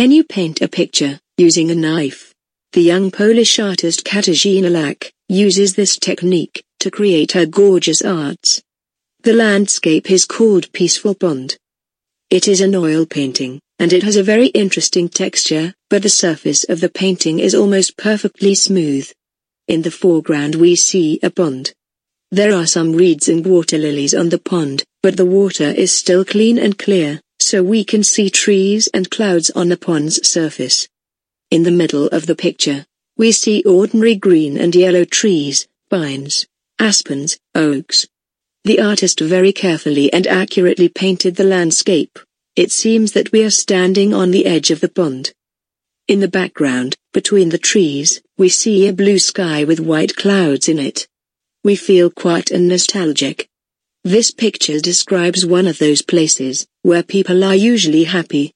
Can you paint a picture, using a knife? The young Polish artist Katarzyna Lak, uses this technique, to create her gorgeous arts. The landscape is called Peaceful Pond. It is an oil painting, and it has a very interesting texture, but the surface of the painting is almost perfectly smooth. In the foreground we see a pond. There are some reeds and water lilies on the pond, but the water is still clean and clear, so we can see trees and clouds on the pond's surface. In the middle of the picture, we see ordinary green and yellow trees, pines, aspens, oaks. The artist very carefully and accurately painted the landscape. It seems that we are standing on the edge of the pond. In the background, between the trees, we see a blue sky with white clouds in it. We feel quite nostalgic. This picture describes one of those places, where people are usually happy.